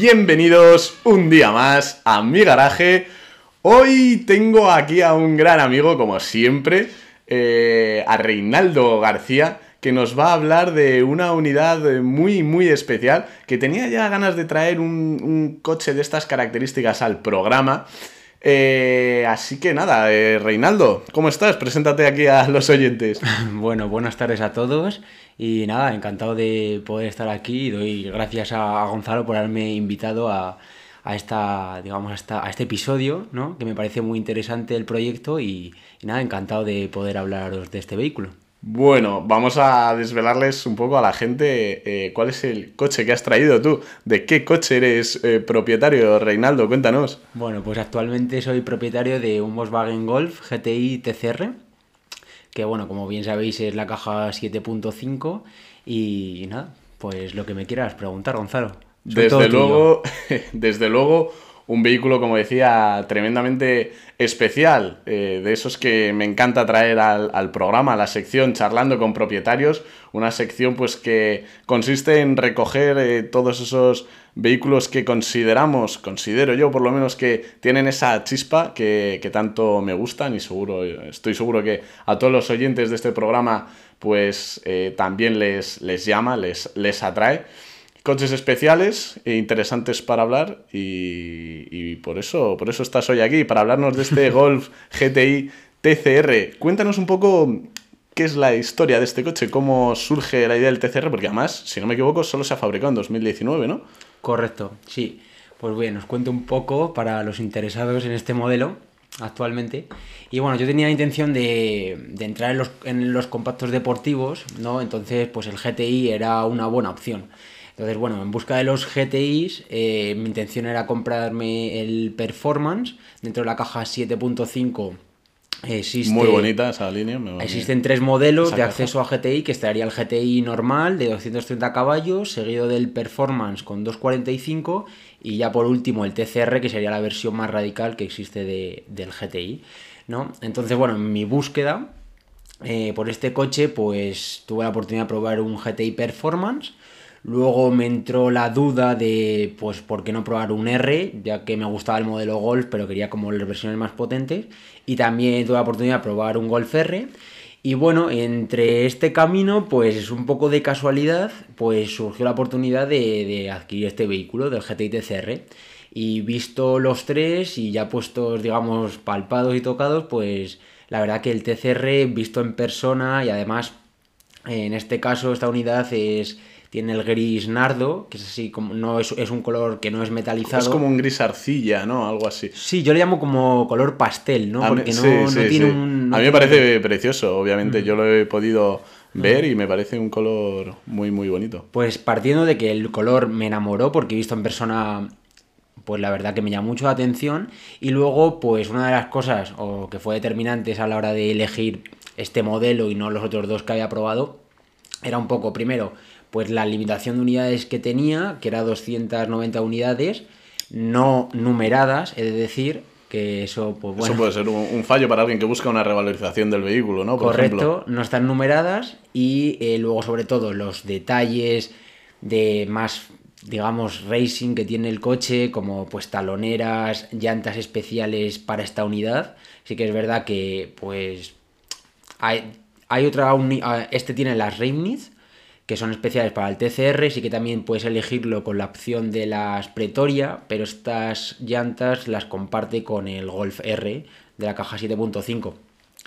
bienvenidos un día más a mi garaje. Hoy tengo aquí a un gran amigo, como siempre, eh, a Reinaldo García, que nos va a hablar de una unidad muy, muy especial, que tenía ya ganas de traer un, un coche de estas características al programa. Eh, así que nada, eh, Reinaldo, ¿cómo estás? Preséntate aquí a los oyentes. Bueno, buenas tardes a todos y nada, encantado de poder estar aquí y doy gracias a, Gonzalo por haberme invitado a, esta, digamos, a, este episodio, ¿no? que me parece muy interesante el proyecto y nada, encantado de poder hablaros de este vehículo. Bueno, vamos a desvelarles un poco a la gente eh, cuál es el coche que has traído tú. ¿De qué coche eres eh, propietario, Reinaldo? Cuéntanos. Bueno, pues actualmente soy propietario de un Volkswagen Golf GTI TCR, que bueno, como bien sabéis es la caja 7.5 y, nada, pues lo que me quieras preguntar, Gonzalo. desde luego, desde luego un vehículo, como decía, tremendamente especial, eh, de esos que me encanta traer al, programa, a la sección charlando con propietarios, una sección pues que consiste en recoger eh, todos esos vehículos que consideramos, considero yo por lo menos que tienen esa chispa que, tanto me gustan y seguro, estoy seguro que a todos los oyentes de este programa pues eh, también les, les llama, les, les atrae coches especiales e interesantes para hablar y, por, eso, por eso estás hoy aquí, para hablarnos de este Golf GTI TCR. Cuéntanos un poco qué es la historia de este coche, cómo surge la idea del TCR, porque además, si no me equivoco, solo se ha fabricado en 2019, ¿no? Correcto, sí. Pues bien, os cuento un poco para los interesados en este modelo actualmente. Y bueno, yo tenía la intención de, entrar en los, en los compactos deportivos, ¿no? Entonces, pues el GTI era una buena opción. Entonces, bueno, en busca de los GTIs, eh, mi intención era comprarme el Performance dentro de la caja 7.5. Existe, Muy bonita esa línea. existen tres modelos de acceso a GTI, que estaría el GTI normal de 230 caballos, seguido del Performance con 245 y ya por último el TCR, que sería la versión más radical que existe del GTI. ¿no? Entonces, bueno, en mi búsqueda eh, por este coche, pues tuve la oportunidad de probar un GTI Performance Luego me entró la duda de, pues, ¿por qué no probar un R? Ya que me gustaba el modelo Golf, pero quería como las versiones más potentes. Y también tuve la oportunidad de probar un Golf R. Y bueno, entre este camino, pues es un poco de casualidad, pues surgió la oportunidad de, adquirir este vehículo del GTI TCR. Y visto los tres y ya puestos, digamos, palpados y tocados, pues la verdad que el TCR visto en persona y además, en este caso, esta unidad es tiene el gris nardo, que es así como no es, un color que no es metalizado. Es como un gris arcilla, ¿no? Algo así. Sí, yo le llamo como color pastel, ¿no? Porque no, tiene un. a mí me parece precioso, obviamente. Mm. Yo lo he podido ver y me parece un color muy, muy bonito. Pues partiendo de que el color me enamoró, porque he visto en persona pues la verdad que me llamó mucho la atención. Y luego, pues una de las cosas o que fue determinantes a la hora de elegir este modelo y no los otros dos que había probado, era un poco, primero, pues la limitación de unidades que tenía, que era 290 unidades, no numeradas, es decir, que eso, pues bueno. Eso puede ser un, fallo para alguien que busca una revalorización del vehículo, ¿no? correcto, no están numeradas y eh, luego, sobre todo, los detalles de más digamos, racing que tiene el coche, como pues taloneras, llantas especiales para esta unidad. Sí que es verdad que, pues, hay, hay otra unidad, este tiene las Reimnitz, que son especiales para el TCR, sí que también puedes elegirlo con la opción de las Pretoria, pero estas llantas las comparte con el Golf R de la caja 7.5.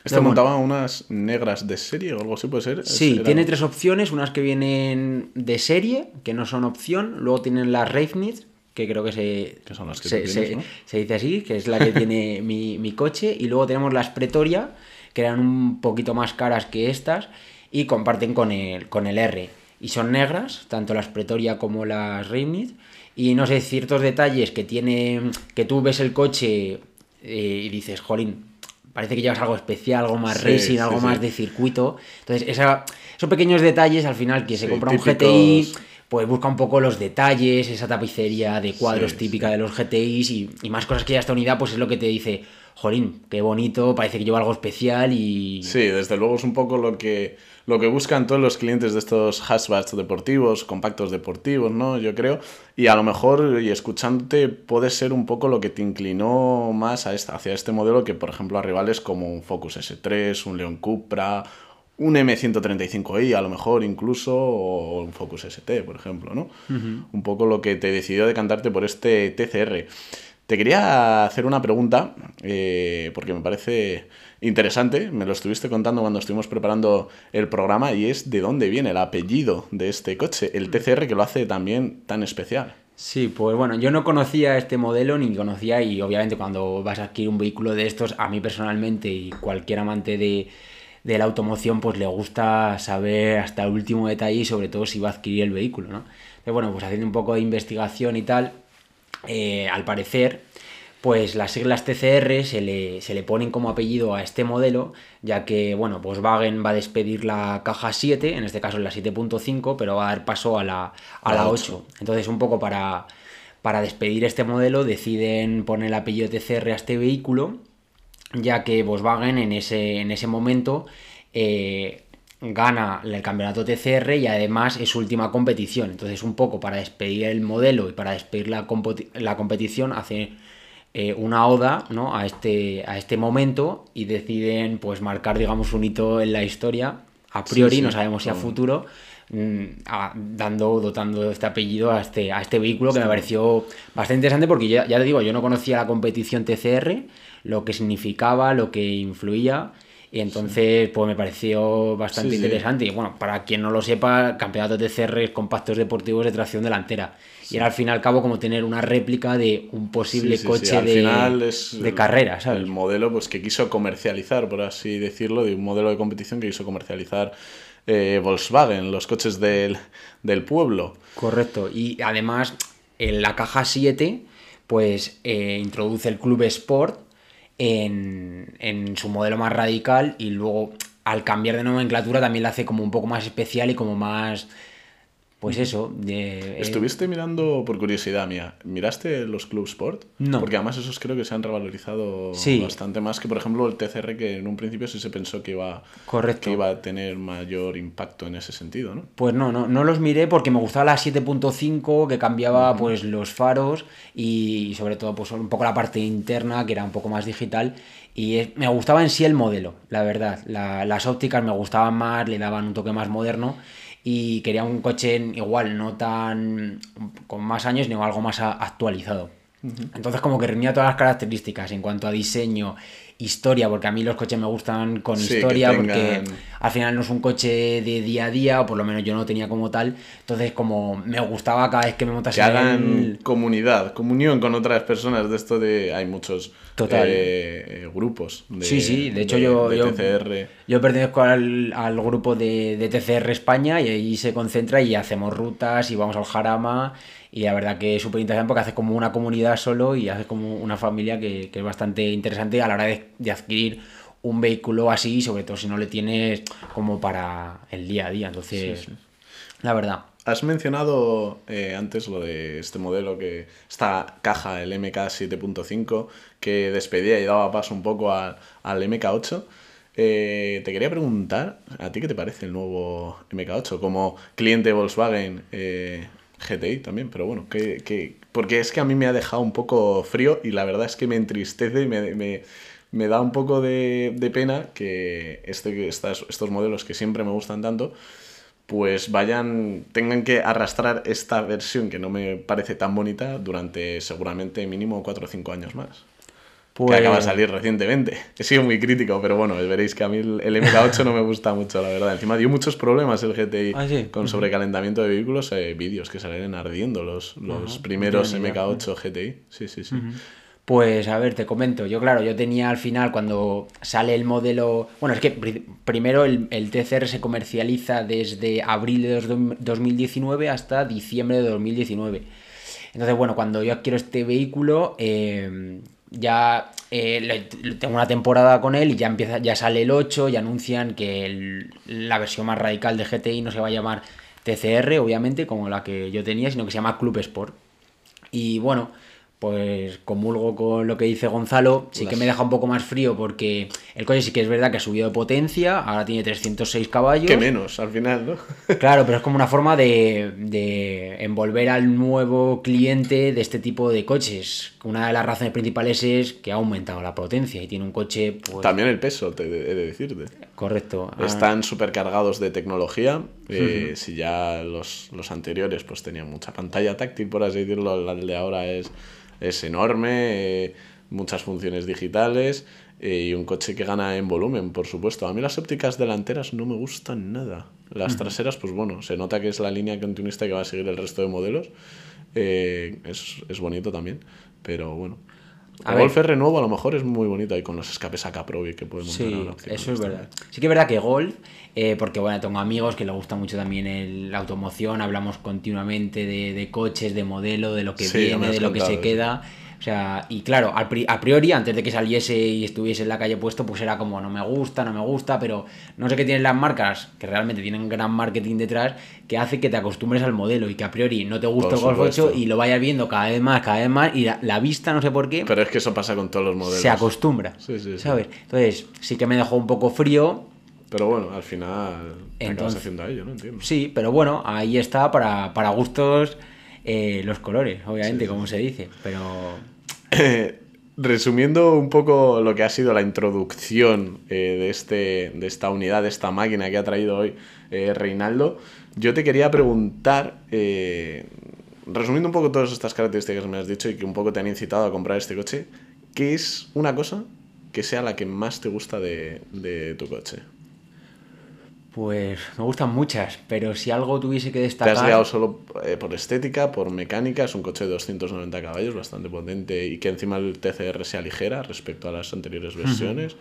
¿Esto montaba unas negras de serie o algo así puede ser? Sí, tiene tres opciones, unas que vienen de serie, que no son opción, luego tienen las Reifnitz, que creo que se, son las que se, se, dice así, que es la que tiene mi, mi coche, y luego tenemos las Pretoria, que eran un poquito más caras que estas, y comparten con el, con el R. Y son negras, tanto las Pretoria como las Reimnitz. Y no sé, ciertos detalles que tiene, que tú ves el coche eh, y dices, jolín, parece que llevas algo especial, algo más racing, algo más de circuito. Entonces, esa, esos pequeños detalles al final que se compra un GTI, pues busca un poco los detalles, esa tapicería de cuadros típica de los GTIs y, y, más cosas que ya esta unidad, pues es lo que te dice, jolín, qué bonito, parece que lleva algo especial y... Sí, desde luego es un poco lo que, lo que buscan todos los clientes de estos hatchbacks deportivos, compactos deportivos, ¿no? Yo creo. Y a lo mejor, y escuchándote, puede ser un poco lo que te inclinó más a esta, hacia este modelo que, por ejemplo, a rivales como un Focus S3, un León Cupra, un M135i a lo mejor incluso, o un Focus ST, por ejemplo, ¿no? Un poco lo que te decidió decantarte por este TCR. Te quería hacer una pregunta, eh, porque me parece interesante, me lo estuviste contando cuando estuvimos preparando el programa, y es de dónde viene el apellido de este coche, el TCR que lo hace también tan especial. Sí, pues bueno, yo no conocía este modelo ni conocía y obviamente cuando vas a adquirir un vehículo de estos, a mí personalmente y cualquier amante de, de la automoción, pues le gusta saber hasta el último detalle y sobre todo si va a adquirir el vehículo, ¿no? Pero bueno, pues haciendo un poco de investigación y tal, eh, al parecer, pues las siglas TCR se le, se le, ponen como apellido a este modelo, ya que, bueno, Volkswagen va a despedir la caja 7, en este caso la 7.5, pero va a dar paso a la, a la 8. Entonces, un poco para, para despedir este modelo, deciden poner el apellido TCR a este vehículo ya que Volkswagen en ese, en ese momento eh, gana el campeonato TCR y además es su última competición. Entonces, un poco para despedir el modelo y para despedir la, la competición, hace eh, una oda ¿no? a, este, a este momento y deciden pues marcar, digamos, un hito en la historia. A priori, no sabemos si a futuro, mm, dando, dotando este apellido a este, a este vehículo que me pareció bastante interesante porque ya, ya te digo, yo no conocía la competición TCR lo que significaba, lo que influía. Y entonces, pues me pareció bastante interesante. Y bueno, para quien no lo sepa, campeonato de CR compactos deportivos de tracción delantera. Y era al fin y al cabo como tener una réplica de un posible coche de, de carrera, ¿sabes? El modelo pues, que quiso comercializar, por así decirlo, de un modelo de competición que quiso comercializar eh, Volkswagen, los coches del, del pueblo. Correcto. Y además, en la caja 7, pues eh, introduce el Club Sport en, en su modelo más radical y luego al cambiar de nomenclatura también la hace como un poco más especial y como más pues eso. De, ¿Estuviste mirando, por curiosidad mía, miraste los Club Sport? No. Porque además esos creo que se han revalorizado bastante más que, por ejemplo, el TCR, que en un principio sí se pensó que iba, Correcto. que iba a tener mayor impacto en ese sentido, ¿no? Pues no, no, no los miré porque me gustaba la 7.5, que cambiaba pues los faros y sobre todo pues un poco la parte interna, que era un poco más digital. Y me gustaba en sí el modelo, la verdad. las ópticas me gustaban más, le daban un toque más moderno y quería un coche igual, no tan con más años, ni algo más actualizado. Entonces como que reunía todas las características en cuanto a diseño, historia, porque a mí los coches me gustan con historia, porque al final no es un coche de día a día, o por lo menos yo no tenía como tal. Entonces, como me gustaba cada vez que me montase. Que hagan comunidad, comunión con otras personas. De esto de. Hay muchos Total. Eh, grupos. De, sí, sí, de hecho yo, yo, yo, pertenezco al, al grupo de, de, TCR España y ahí se concentra y hacemos rutas y vamos al Jarama y la verdad que es súper interesante porque hace como una comunidad solo y hace como una familia que, que es bastante interesante a la hora de, de, adquirir un vehículo así, sobre todo si no le tienes como para el día a día. Entonces, la verdad. Has mencionado eh, antes lo de este modelo que esta caja, el MK 7.5, que despedía y daba paso un poco al MK8. Eh, te quería preguntar, ¿a ti qué te parece el nuevo MK8 como cliente Volkswagen? Eh, GTI también, pero bueno, que, porque es que a mí me ha dejado un poco frío y la verdad es que me entristece y me, da un poco de, pena que este, estos modelos que siempre me gustan tanto, pues vayan, tengan que arrastrar esta versión que no me parece tan bonita durante seguramente mínimo 4 o 5 años más que acaba de pues salir recientemente. He sido muy crítico, pero bueno, veréis que a mí el, MK8 no me gusta mucho, la verdad. Encima dio muchos problemas el GTI ah, con sobrecalentamiento de vehículos, eh, vídeos que salen ardiendo los, los primeros MK8 GTI. Sí, sí, sí. Pues a ver, te comento. Yo, claro, yo tenía al final cuando sale el modelo. Bueno, es que primero el, el TCR se comercializa desde abril de 2019 hasta diciembre de 2019. Entonces, bueno, cuando yo adquiero este vehículo, eh, ya eh, tengo una temporada con él y ya empieza ya sale el 8 y anuncian que la versión más radical de GTI no se va a llamar TCR, obviamente, como la que yo tenía, sino que se llama Club Sport. Y bueno, pues comulgo con lo que dice Gonzalo, sí que me deja un poco más frío porque el coche sí que es verdad que ha subido de potencia, ahora tiene 306 caballos. Que menos, al final, ¿no? claro, pero es como una forma de, de, envolver al nuevo cliente de este tipo de coches. Una de las razones principales es que ha aumentado la potencia y tiene un coche... Pues... También el peso, te he de decirte. Correcto. Ah. Están supercargados de tecnología. Eh, si ya los, los anteriores pues tenían mucha pantalla táctil, por así decirlo, el de ahora es es enorme, eh, muchas funciones digitales eh, y un coche que gana en volumen, por supuesto. A mí las ópticas delanteras no me gustan nada. Las traseras, pues bueno, se nota que es la línea continuista que va a seguir el resto de modelos. Eh, es, bonito también, pero bueno. El Golf R nuevo a lo mejor es muy bonito ahí con los escapes AK Pro y que montar Sí, eso es verdad. Sí que es verdad que Golf, porque bueno, tengo amigos que le gusta mucho también la automoción, hablamos continuamente de, coches, de modelo, de lo que viene, de lo que se queda. O sea, y claro, a priori, antes de que saliese y estuviese en la calle puesto, pues era como no me gusta, no me gusta, pero no sé qué tienen las marcas, que realmente tienen gran marketing detrás, que hace que te acostumbres al modelo y que a priori no te gusta el Golf 8 y lo vayas viendo cada vez más, cada vez más, y la, vista, no sé por qué. Pero es que eso pasa con todos los modelos. Se acostumbra. Sí, sí, ¿Sabes? Entonces, sí que me dejó un poco frío, pero bueno, al final Entonces, haciendo a ello, ¿no? Entiendo. Sí, pero bueno, ahí está para, para gustos eh, los colores, obviamente, como se dice. Pero resumiendo un poco lo que ha sido la introducción eh, de, este, de esta unidad, de esta máquina que ha traído hoy eh, Reinaldo, yo te quería preguntar, eh, resumiendo un poco todas estas características que me has dicho y que un poco te han incitado a comprar este coche, ¿qué es una cosa que sea la que más te gusta de, de tu coche? Pues me gustan muchas, pero si algo tuviese que destacar... ¿Te has guiado solo eh, por estética, por mecánica? Es un coche de 290 caballos, bastante potente, y que encima el TCR sea ligera respecto a las anteriores versiones.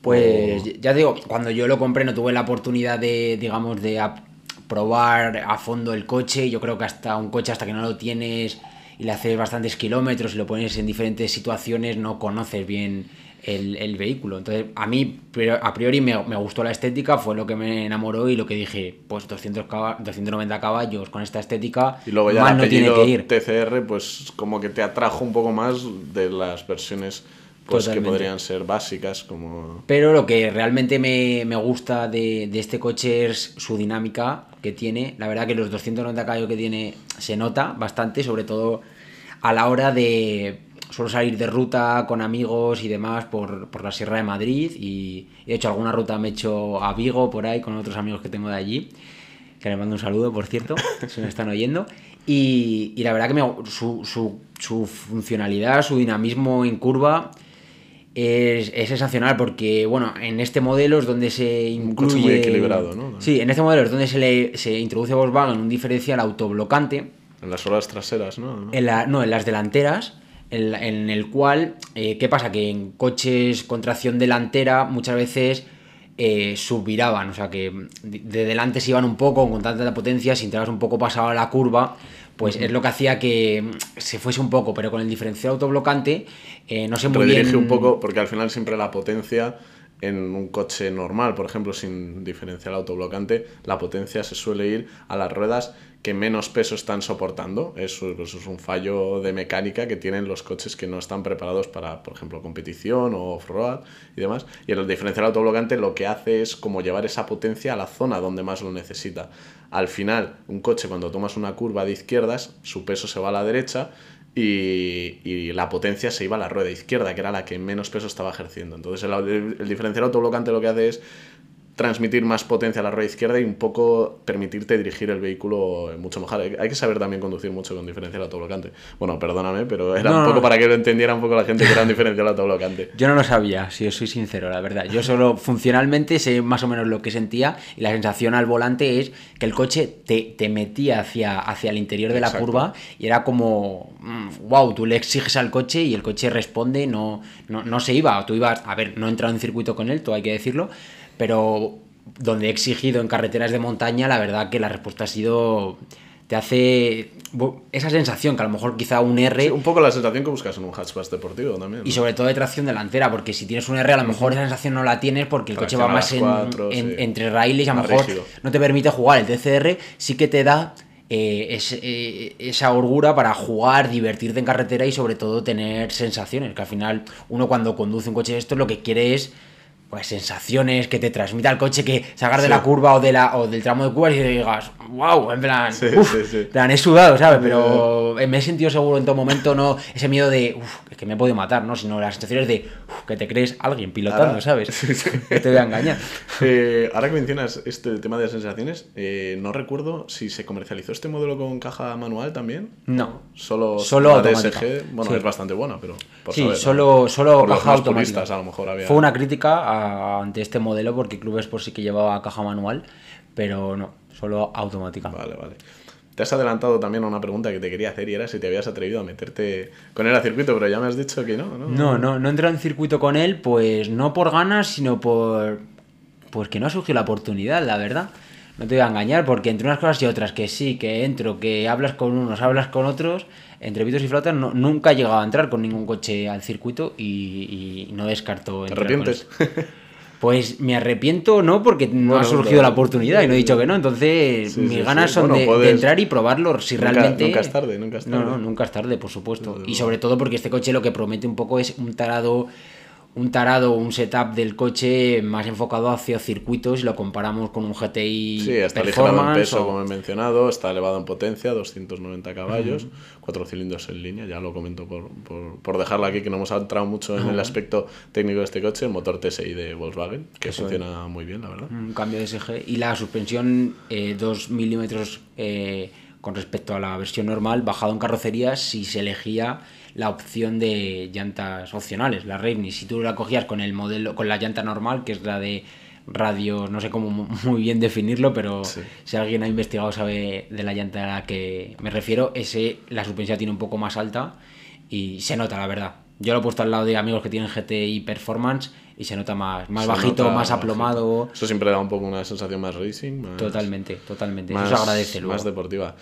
Pues ya digo, cuando yo lo compré no tuve la oportunidad de, digamos, de probar a fondo el coche. Yo creo que hasta un coche, hasta que no lo tienes y le haces bastantes kilómetros y lo pones en diferentes situaciones, no conoces bien el, vehículo. Entonces, a mí, a priori, me, gustó la estética, fue lo que me enamoró y lo que dije, pues 200 290 caballos con esta estética, y luego ya no tiene que ir. TCR, pues como que te atrajo un poco más de las versiones pues que podrían ser básicas como... Pero lo que realmente me, gusta de, de, este coche es su dinámica que tiene. La verdad que los 290 caballos que tiene se nota bastante, sobre todo a la hora de suelo salir de ruta con amigos y demás por, por, la Sierra de Madrid y he hecho alguna ruta, me he hecho a Vigo por ahí con otros amigos que tengo de allí, que les mando un saludo, por cierto, si me están oyendo. Y, y la verdad que me, su, su, su, funcionalidad, su dinamismo en curva es, es, sensacional porque, bueno, en este modelo es donde se incluye... Un muy equilibrado, ¿no? Sí, en este modelo es donde se, le, se introduce Volkswagen un diferencial autoblocante. En las olas traseras, ¿no? En la, no, en las delanteras en, el cual, eh, ¿qué pasa? Que en coches con tracción delantera muchas veces eh, subviraban, o sea que de delante se iban un poco con tanta potencia, si entrabas un poco pasado a la curva, pues es lo que hacía que se fuese un poco, pero con el diferencial autoblocante eh, no sé muy bien... un poco, porque al final siempre la potencia en un coche normal, por ejemplo, sin diferencial autoblocante, la potencia se suele ir a las ruedas que menos peso están soportando. Eso, es un fallo de mecánica que tienen los coches que no están preparados para, por ejemplo, competición o off-road y demás. Y el diferencial autoblocante lo que hace es como llevar esa potencia a la zona donde más lo necesita. Al final, un coche cuando tomas una curva de izquierdas, su peso se va a la derecha y, la potencia se iba a la rueda izquierda, que era la que menos peso estaba ejerciendo. Entonces el, el diferencial autoblocante lo que hace es transmitir más potencia a la rueda izquierda y un poco permitirte dirigir el vehículo mucho mejor. Hay que saber también conducir mucho con diferencial autoblocante. Bueno, perdóname, pero era un poco para que lo entendiera un poco la gente que era un diferencial autoblocante. Yo no lo sabía, si os soy sincero, la verdad. Yo solo funcionalmente sé más o menos lo que sentía y la sensación al volante es que el coche te, te metía hacia, hacia el interior de la curva y era como, wow, mm, tú le exiges al coche y el coche responde, no, no, no se iba. Tú ibas, a ver, no he entrado en circuito con él, todo hay que decirlo, pero donde he exigido en carreteras de montaña, la verdad que la respuesta ha sido te hace esa sensación que a lo mejor quizá un R... un poco la sensación que buscas en un hatchback deportivo también. Y sobre todo de tracción delantera, porque si tienes un R a lo mejor esa sensación no la tienes porque el coche va más en, entre raíles y a lo mejor no te permite jugar. El TCR sí que te da eh, es, eh, esa orgura para jugar, divertirte en carretera y sobre todo tener sensaciones, que al final uno cuando conduce un coche de esto lo que quiere es pues sensaciones que te transmita el coche que salgas de la curva o de la o del tramo de curvas y digas wow en plan Sí, uf, sí, sí. plan, he sudado sabes pero me he sentido seguro en todo momento no ese miedo de uf, que me he podido matar no sino las sensaciones de uf, que te crees alguien pilotando Ahora- sabes Sí, sí. que te voy a engañar Eh, ahora que mencionas este tema de sensaciones, eh, no recuerdo si se comercializó este modelo con caja manual también. no Solo, Solo. DSG, bueno, Sí. es bastante buena, pero por sí saber, ¿no? solo solo Por caja automática a lo mejor había. fue una crítica a- ante este modelo porque Club Sport sí que llevaba caja manual pero no solo automática Vale, vale. Te has adelantado también a una pregunta que te quería hacer y era si te habías atrevido a meterte con él a circuito, pero ya me has dicho que no, ¿no? No, no, no entrado en circuito con él, pues no por ganas, sino por. Pues que no ha surgido la oportunidad, la verdad. No te voy a engañar, porque entre unas cosas y otras, que sí, que entro, que hablas con unos, hablas con otros, entre pitos y flautas, no- nunca he llegado a entrar con ningún coche al circuito y, y no descarto ¿Te arrepientes? Pues me arrepiento, no, porque no Bueno, ha surgido no. la oportunidad y no he dicho que no. Entonces, Sí, mis sí, ganas sí. son Bueno, de, entrar y probarlo si Nunca- realmente. nunca es tarde, nunca es No, tarde. no, nunca es tarde, por supuesto. Y sobre todo porque este coche lo que promete un poco es un tarado, un tarado, un setup del coche más enfocado hacia circuitos y lo comparamos con un GTI Sí, está ligerado en peso, o- como he mencionado, está elevado en potencia, 290 caballos, cuatro cilindros en línea, ya lo comento por, por, por dejarlo aquí, que no hemos entrado mucho en el aspecto técnico de este coche, el motor TSI de Volkswagen, que Eso es. funciona muy bien, la verdad. un cambio de SG y la suspensión 2 milímetros eh, con respecto a la versión normal bajado en carrocería si se elegía la opción de llantas opcionales la Revni si tú la cogías con el modelo con la llanta normal que es la de radio no sé cómo mu- muy bien definirlo pero Sí. si alguien ha investigado sabe de la llanta a la que me refiero ese la suspensión tiene un poco más alta y se nota la verdad yo lo he puesto al lado de amigos que tienen GTI Performance y se nota más más Se bajito más bajito. aplomado Eso siempre da un poco una sensación más racing, más, Totalmente, totalmente. más, Eso se agradece luego. más deportiva.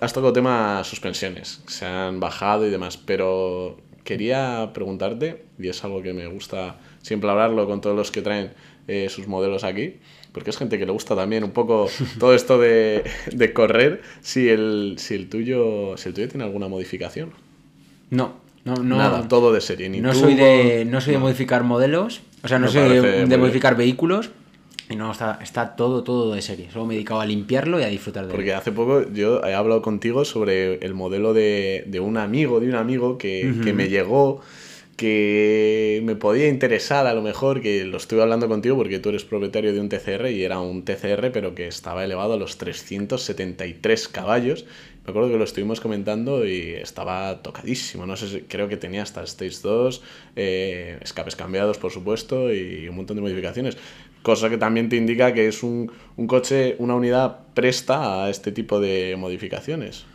Has tocado tema suspensiones, se han bajado y demás, pero quería preguntarte, y es algo que me gusta siempre hablarlo con todos los que traen eh, sus modelos aquí, porque es gente que le gusta también un poco todo esto de, de correr, si el, si, el tuyo, si el tuyo tiene alguna modificación. No, no, no. Nada, todo de serie. Ni no turbo, soy de, no soy de modificar modelos, o sea, no Me soy de, modificar vehículos. Y no, está, está todo, todo de serie. Solo me he dedicado a limpiarlo y a disfrutar de él. Porque hace poco yo he hablado contigo sobre el modelo de, de un amigo, de un amigo que, que me llegó, que me podía interesar a lo mejor, que lo estuve hablando contigo porque tú eres propietario de un TCR y era un TCR pero que estaba elevado a los 373 caballos. Me acuerdo que lo estuvimos comentando y estaba tocadísimo. No sé si creo que tenía hasta Stage 2, eh, escapes cambiados, por supuesto, y un montón de modificaciones. Cosa que también te indica que es un, un coche, una unidad presta a este tipo de modificaciones.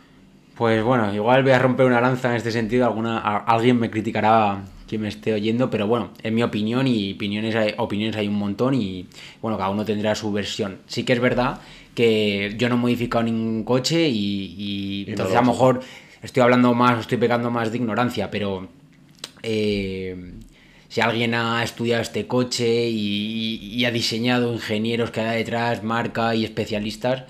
Pues bueno, igual voy a romper una lanza en este sentido. Alguna, a- alguien me criticará quien me esté oyendo, pero bueno, en mi opinión y opiniones hay, opiniones hay un montón y bueno, cada uno tendrá su versión. Sí que es verdad que yo no he modificado ningún coche y, entonces lo a lo mejor estoy hablando más, estoy pecando más de ignorancia, pero eh, si alguien ha estudiado este coche y, y ha diseñado ingenieros que hay detrás, marca y especialistas,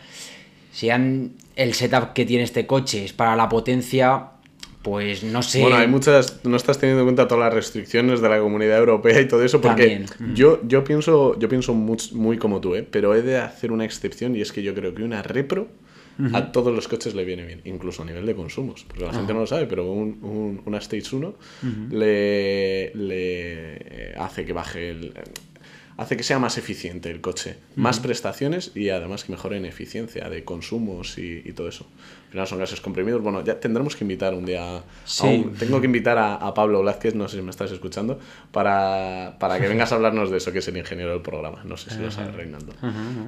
si han, el setup que tiene este coche es para la potencia, pues no sé. Bueno, hay muchas. No estás teniendo en cuenta todas las restricciones de la comunidad europea y todo eso, porque También. yo, yo pienso, yo pienso much- muy, como tú, ¿eh? pero he de hacer una excepción y es que yo creo que una repro a todos los coches le viene bien, incluso a nivel de consumos, porque la gente no lo sabe, pero un, un- una Stage 1 le, le hace que baje el. Hace que sea más eficiente el coche, más prestaciones y además que mejore en eficiencia de consumos y, y todo eso. Al final son gases comprimidos. Bueno, ya tendremos que invitar un día a Sí. un- tengo que invitar a, a Pablo Blázquez, no sé si me estás escuchando, para, para que vengas a hablarnos de eso, que es el ingeniero del programa. No sé si lo sabe Reinaldo.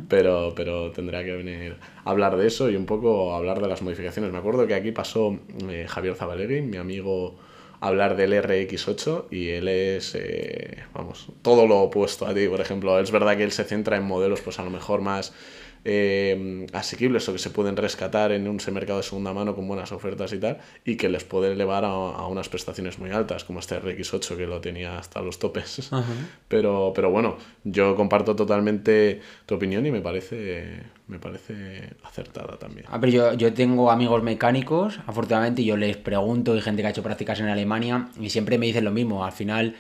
Pero, pero tendrá que venir a hablar de eso y un poco hablar de las modificaciones. Me acuerdo que aquí pasó eh, Javier Zabalegui, mi amigo, a hablar del RX8 y él es, eh, vamos, todo lo opuesto a ti, por ejemplo. Es verdad que él se centra en modelos, pues a lo mejor más eh, asequibles o que se pueden rescatar en un mercado de segunda mano con buenas ofertas y tal, y que les puede elevar a, a unas prestaciones muy altas, como este RX8 que lo tenía hasta los topes. Pero, pero bueno, yo comparto totalmente tu opinión y me parece, me parece acertada también. A ver, yo, yo tengo amigos mecánicos, afortunadamente, y yo les pregunto, y gente que ha hecho prácticas en Alemania, y siempre me dicen lo mismo. Al final,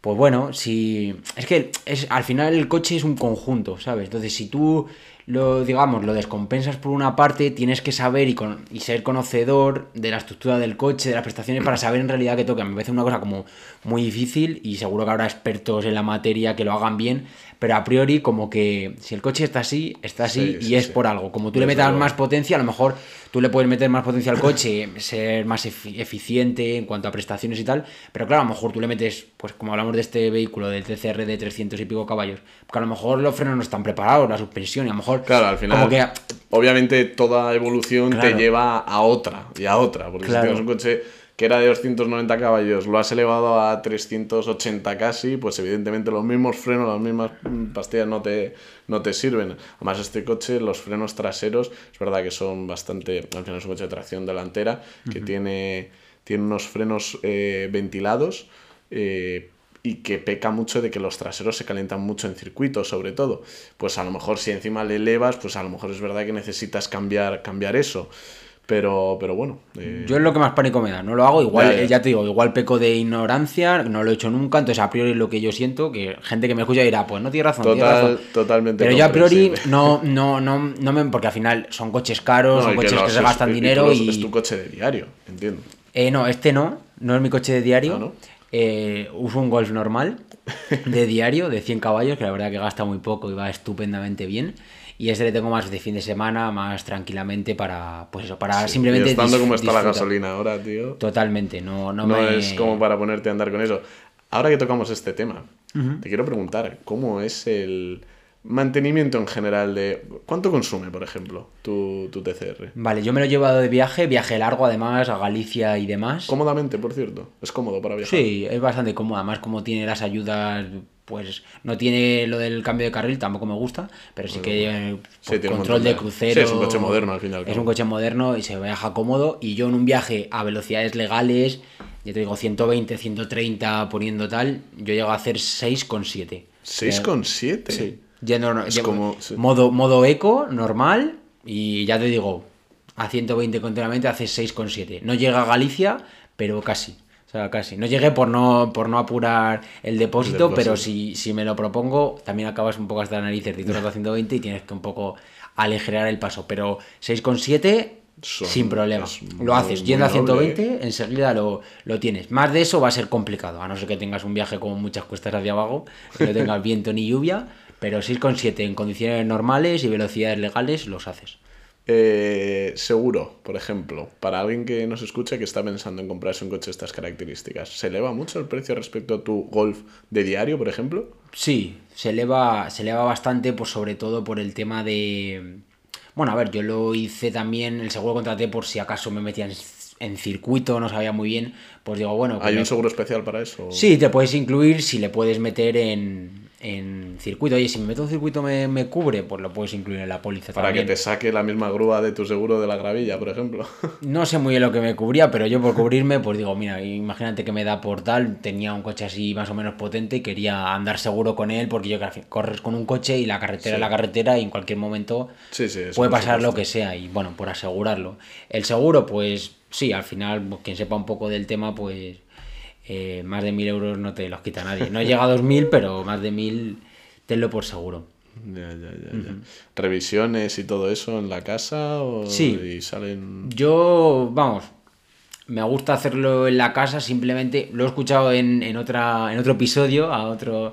pues bueno, si. Es que es, al final el coche es un conjunto, ¿sabes? Entonces, si tú lo, digamos, lo descompensas por una parte, tienes que saber y, con, y ser conocedor de la estructura del coche, de las prestaciones, para saber en realidad qué toca. Me parece una cosa como muy difícil y seguro que habrá expertos en la materia que lo hagan bien, pero a priori como que si el coche está así, está así y es por algo. Como tú le metas más potencia, a lo mejor tú le puedes meter más potencia al coche, ser más eficiente en cuanto a prestaciones y tal, pero claro, a lo mejor tú le metes, pues como hablamos de este vehículo, del TCR de 300 y pico caballos, porque a lo mejor los frenos no están preparados, la suspensión, y a lo mejor... Claro, al final... que... Obviamente toda evolución te lleva a otra y a otra, porque si tienes un coche que era de 290 caballos, lo has elevado a 380 casi, pues evidentemente los mismos frenos, las mismas pastillas no te, no te sirven. Además, este coche, los frenos traseros, es verdad que son bastante, al final es un coche de tracción delantera, que tiene, tiene unos frenos eh, ventilados. Eh, y que peca mucho de que los traseros se calientan mucho en circuito, sobre todo. Pues a lo mejor si encima le elevas, pues a lo mejor es verdad que necesitas cambiar, cambiar eso. Pero, pero bueno. Eh, Yo es lo que más pánico me da. No lo hago. Igual, ya, te digo, igual peco de ignorancia, no lo he hecho nunca. Entonces, a priori, lo que yo siento, que gente que me escucha dirá, pues no tiene razón. Total, Totalmente. Pero yo a priori no, no, no, no me. Porque al final son coches caros, son coches que, se gastan dinero. Y, Es tu coche de diario, entiendo. Eh, no, este no. No es mi coche de diario. Ah, eh, uso un Golf normal de diario, de 100 caballos, que la verdad que gasta muy poco y va estupendamente bien y ese le tengo más de fin de semana, más tranquilamente para, pues eso, para simplemente... Y estando como está la gasolina ahora, tío. Totalmente, no, no, no es como para ponerte a andar con eso. Ahora que tocamos este tema, te quiero preguntar, ¿cómo es el mantenimiento en general de... ¿Cuánto consume, por ejemplo, tu, tu, TCR? Vale, yo me lo he llevado de viaje, viaje largo además, a Galicia y demás. Cómodamente, por cierto. Es cómodo para viajar. Sí, es bastante cómodo. Además, como tiene las ayudas pues no tiene lo del cambio de carril, tampoco me gusta, pero sí que pues, control de, crucero. es un coche moderno al final. Es un coche moderno y se viaja cómodo. Y yo en un viaje a velocidades legales, ya te digo 120, 130 poniendo tal, yo llego a hacer 6,7. ¿6,7? Sí. Yendo, es como, modo, modo eco, normal, y ya te digo, a 120 continuamente hace 6,7. No llega a Galicia, pero casi. O sea, casi. No llegué por no, por no apurar el depósito, pero si, si me lo propongo, también acabas un poco hasta la nariz, titulas a 120 y tienes que un poco aligerar el paso. Pero 6,7 sin problema. Lo haces yendo a 120, enseguida lo, lo, tienes. Más de eso va a ser complicado, a no ser que tengas un viaje con muchas cuestas hacia abajo, que no tengas viento ni lluvia, pero 6,7 en condiciones normales y velocidades legales los haces. Eh, seguro, por ejemplo, para alguien que nos escucha que está pensando en comprarse un coche de estas características, ¿se eleva mucho el precio respecto a tu Golf de diario, por ejemplo? Sí, se eleva, se eleva bastante, pues sobre todo por el tema de... Bueno, a ver, yo lo hice también, el seguro contraté por si acaso me metían en circuito, no sabía muy bien, pues digo, bueno... ¿Hay un seguro especial para eso? Sí, te puedes incluir si le puedes meter en, en circuito. Oye, si me meto un circuito me, me, cubre, pues lo puedes incluir en la póliza Para que te saque la misma grúa de tu seguro de la gravilla, por ejemplo. No sé muy bien lo que me cubría, pero yo por cubrirme, pues digo, mira, imagínate que me da por tal, tenía un coche así más o menos potente y quería andar seguro con él, porque yo corres con un coche y la carretera es la carretera y en cualquier momento puede pasar lo que sea y bueno, por asegurarlo. El seguro, pues sí, al final, pues, quien sepa un poco del tema, pues eh, más de mil euros no te los quita nadie. No llega a dos mil, pero más de mil tenlo por seguro. Ya, ya, ya, ¿Revisiones y todo eso en la casa? O sí. salen... Yo, vamos, me gusta hacerlo en la casa, simplemente lo he escuchado en, en, otra, en otro episodio, a otro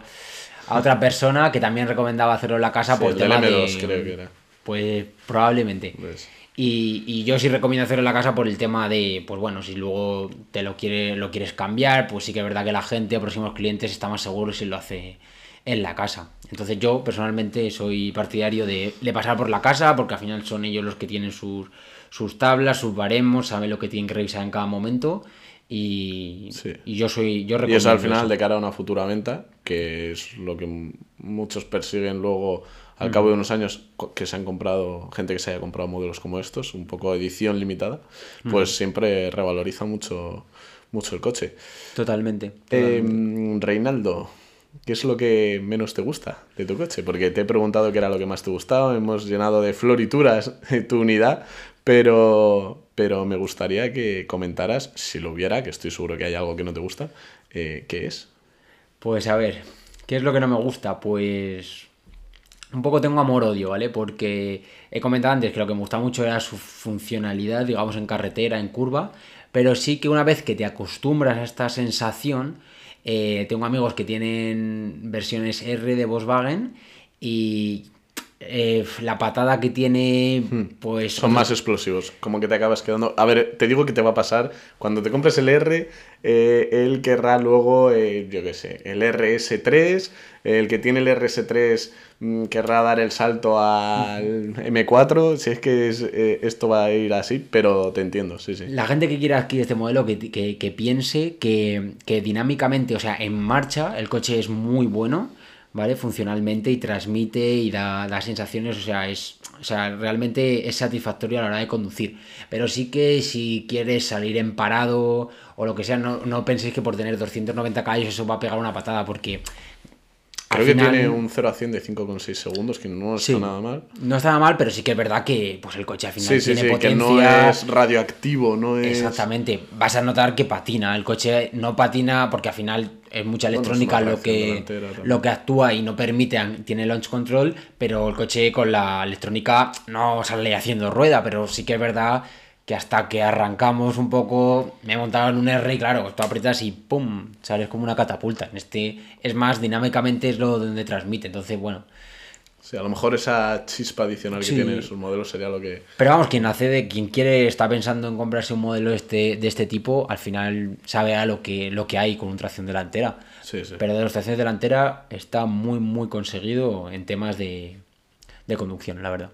a otra persona que también recomendaba hacerlo en la casa por tema de... creo que era. Pues probablemente. Pues. Y, yo sí recomiendo hacerlo en la casa por el tema de, pues bueno, si luego te lo, quiere, lo quieres cambiar, pues sí que es verdad que la gente, próximos clientes, está más seguro si lo hace en la casa. Entonces yo personalmente soy partidario de, pasar por la casa, porque al final son ellos los que tienen sus, sus tablas, sus baremos, saben lo que tienen que revisar en cada momento. Y, y yo soy yo y eso al final de cara a una futura venta que es lo que muchos persiguen luego al cabo de unos años que se han comprado, gente que se haya comprado modelos como estos, un poco edición limitada, pues siempre revaloriza mucho, mucho el coche. Totalmente. Em, Reinaldo, ¿qué es lo que menos te gusta de tu coche? Porque te he preguntado qué era lo que más te gustaba, hemos llenado de florituras tu unidad, pero, pero me gustaría que comentaras, si lo hubiera, que estoy seguro que hay algo que no te gusta, eh, ¿qué es? Pues a ver, ¿qué es lo que no me gusta? Pues un poco tengo amor-odio, ¿vale? Porque he comentado antes que lo que me gusta mucho era su funcionalidad, digamos, en carretera, en curva, pero sí que una vez que te acostumbras a esta sensación, eh, tengo amigos que tienen versiones R de Volkswagen y eh, la patada que tiene, hmm. pues... Son más explosivos, como que te acabas quedando... A ver, te digo que te va a pasar, cuando te compres el R, eh, él querrá luego, eh, yo qué sé, el RS3, el que tiene el RS3 mm, querrá dar el salto al M4, si es que esto va a ir así, pero te entiendo, sí, sí. La gente que quiera adquirir este modelo, que, que piense que, que dinámicamente, o sea, en marcha, el coche es muy bueno ¿vale? Funcionalmente y transmite y da, sensaciones, o sea, es, o sea, realmente es satisfactorio a la hora de conducir. Pero sí que si quieres salir en parado o lo que sea, no, no penséis que por tener 290 caballos eso va a pegar una patada, porque Creo que tiene un 0 a 100 de 5,6 segundos, que no está nada mal. No está nada mal, pero sí que es verdad que pues, el coche al final tiene sí, potencia. que no es radioactivo, no es... Exactamente. Vas a notar que patina. El coche no patina porque al final es mucha electrónica lo, que, lo que actúa y no permite, tiene launch control, pero el coche con la electrónica no sale haciendo rueda, pero sí que es verdad que hasta que arrancamos un poco, me he montado en un R y claro, tú aprietas y ¡pum! Sales como una catapulta. En este es más, dinámicamente es lo donde transmite. Entonces, bueno. Sí, a lo mejor esa chispa adicional que tiene sus modelos sería lo que... Pero vamos, quien accede, quien quiere, está pensando en comprarse un modelo este, de este tipo, al final sabe a lo que, lo que hay con una tracción delantera. Sí, sí. Pero de la tracción delantera está muy, muy conseguido en temas de, de conducción, la verdad.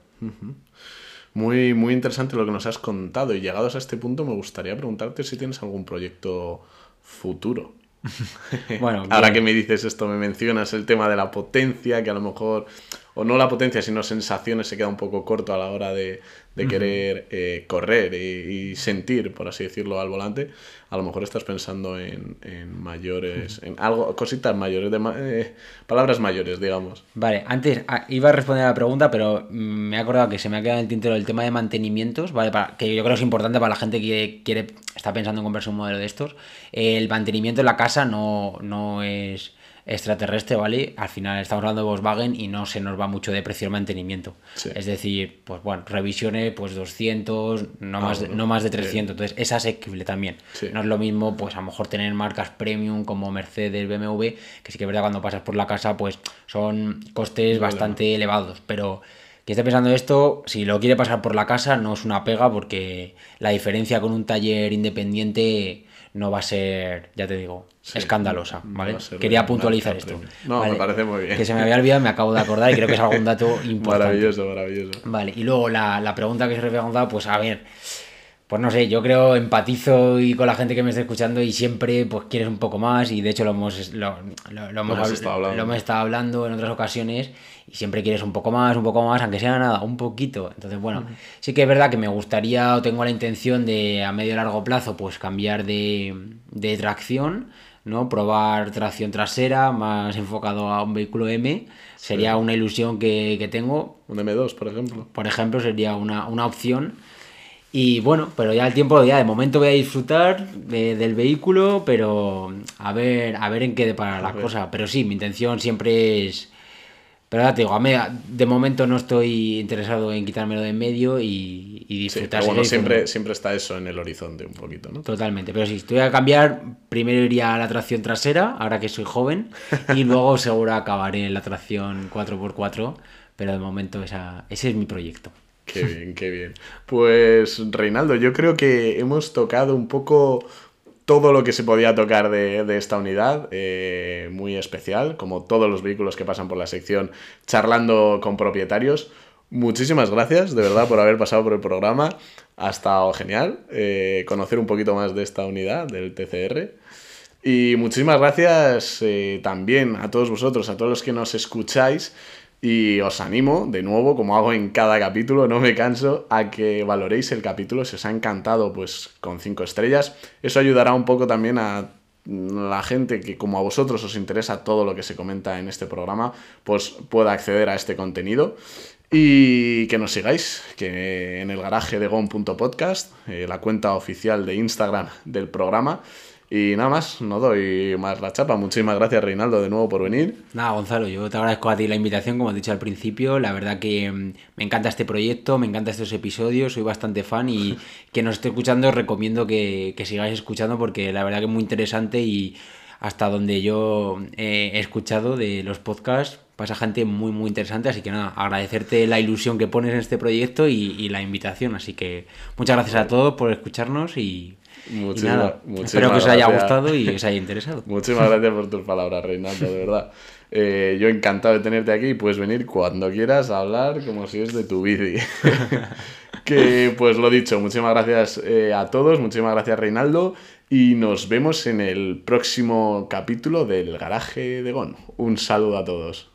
Muy, muy interesante lo que nos has contado y llegados a este punto me gustaría preguntarte si tienes algún proyecto futuro. bueno, ahora que me dices esto, me mencionas el tema de la potencia, que a lo mejor o no la potencia, sino sensaciones, se queda un poco corto a la hora de, querer eh, correr y, sentir, por así decirlo, al volante, a lo mejor estás pensando en, mayores, en algo, cositas mayores, de, eh, palabras mayores, digamos. Vale, antes ah, iba a responder a la pregunta, pero me he acordado que se me ha quedado en el tintero el tema de mantenimientos, ¿vale? Para, que yo creo que es importante para la gente que quiere, está pensando en comprarse un modelo de estos. El mantenimiento en la casa no, no es extraterrestre, ¿vale? Al final estamos hablando de Volkswagen y no se nos va mucho de precio el mantenimiento. Es decir, pues bueno, revisiones, pues 200, no, ah, más, de, no más de 300. Entonces es asequible también. No es lo mismo, pues a lo mejor tener marcas premium como Mercedes, BMW, que sí que es verdad cuando pasas por la casa, pues son costes bastante elevados. Pero que esté pensando esto, si lo quiere pasar por la casa, no es una pega porque la diferencia con un taller independiente no va a ser, ya te digo, escandalosa, ¿vale? Quería puntualizar esto. No, me parece muy bien. Que se me había olvidado, me acabo de acordar y creo que es algún dato importante. Maravilloso, maravilloso. Vale, y luego la, la pregunta que se me había preguntado, pues a ver, pues no sé, yo creo, empatizo y con la gente que me está escuchando y siempre pues quieres un poco más y de hecho lo hemos, lo, hemos, estado hablando. lo hemos estado hablando en otras ocasiones y siempre quieres un poco más, un poco más, aunque sea nada, un poquito. Entonces, bueno, sí que es verdad que me gustaría o tengo la intención de a medio largo plazo pues cambiar de, de tracción, ¿no? Probar tracción trasera más enfocado a un vehículo M. Sería una ilusión que, que, tengo. Un M2, por ejemplo. Por ejemplo, sería una, una opción y bueno, pero ya el tiempo, ya de momento voy a disfrutar del vehículo, pero a ver, a ver en qué depara la cosa. Pero sí, mi intención siempre es. Pero ya te digo, de momento no estoy interesado en quitármelo de en medio y, disfrutar. Sí, bueno, siempre, siempre está eso en el horizonte un poquito, ¿no? Totalmente, pero si estoy a cambiar, primero iría a la tracción trasera, ahora que soy joven, y luego seguro acabaré en la tracción 4x4, pero de momento esa, ese es mi proyecto. Qué bien, qué bien. Pues Reinaldo, yo creo que hemos tocado un poco todo lo que se podía tocar de, esta unidad, eh, muy especial, como todos los vehículos que pasan por la sección charlando con propietarios. Muchísimas gracias, de verdad, por haber pasado por el programa. Ha estado genial eh, conocer un poquito más de esta unidad, del TCR. Y muchísimas gracias eh, también a todos vosotros, a todos los que nos escucháis. Y os animo, de nuevo, como hago en cada capítulo, no me canso, a que valoréis el capítulo. Si os ha encantado, pues con cinco estrellas. Eso ayudará un poco también a la gente que como a vosotros os interesa todo lo que se comenta en este programa, pues pueda acceder a este contenido. Y que nos sigáis, que en el garaje de gon.podcast, eh, la cuenta oficial de Instagram del programa. Y nada más, no doy más la chapa. Muchísimas gracias, Reinaldo, de nuevo por venir. Nada, Gonzalo, yo te agradezco a ti la invitación, como he dicho al principio. La verdad que mm, me encanta este proyecto, me encantan estos episodios, soy bastante fan y que nos esté escuchando os recomiendo que, que sigáis escuchando porque la verdad que es muy interesante y hasta donde yo he escuchado de los podcasts pasa gente muy muy interesante así que nada agradecerte la ilusión que pones en este proyecto y, y la invitación así que muchas gracias a todos por escucharnos y Muchísimas, nada, espero que os haya gustado y os haya interesado. Muchísimas gracias por tus palabras, Reinaldo, de verdad. Eh, yo encantado de tenerte aquí y puedes venir cuando quieras a hablar como si es de tu bici. que pues lo dicho, muchísimas gracias eh, a todos, muchísimas gracias Reinaldo y nos vemos en el próximo capítulo del garaje de Gon. Un saludo a todos.